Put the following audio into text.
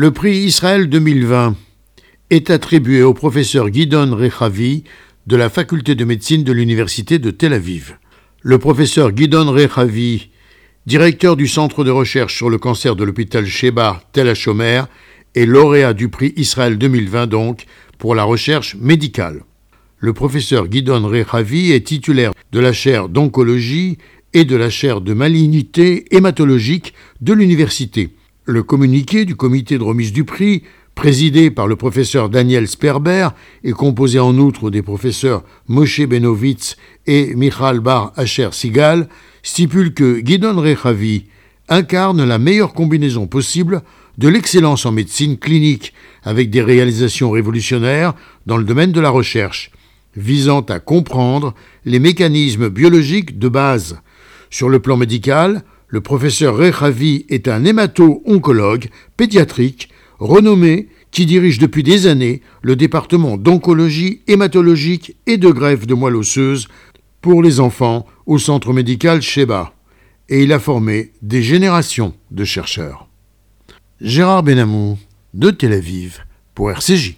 Le prix Israël 2020 est attribué au professeur Guidon Rechavi de la faculté de médecine de l'université de Tel Aviv. Le professeur Guidon Rechavi, directeur du centre de recherche sur le cancer de l'hôpital Sheba Tel HaShomer, est lauréat du prix Israël 2020 donc pour la recherche médicale. Le professeur Guidon Rechavi est titulaire de la chaire d'oncologie et de la chaire de malignité hématologique de l'université. Le communiqué du comité de remise du prix, présidé par le professeur Daniel Sperber et composé en outre des professeurs Moshe Benovitz et Michal Bar Asher Sigal, stipule que Guidon Rechavi incarne la meilleure combinaison possible de l'excellence en médecine clinique avec des réalisations révolutionnaires dans le domaine de la recherche, visant à comprendre les mécanismes biologiques de base. Sur le plan médical, le professeur Rechavi est un hémato-oncologue pédiatrique renommé qui dirige depuis des années le département d'oncologie hématologique et de greffe de moelle osseuse pour les enfants au centre médical Sheba. Et il a formé des générations de chercheurs. Gérard Benamou, de Tel Aviv, pour RCJ.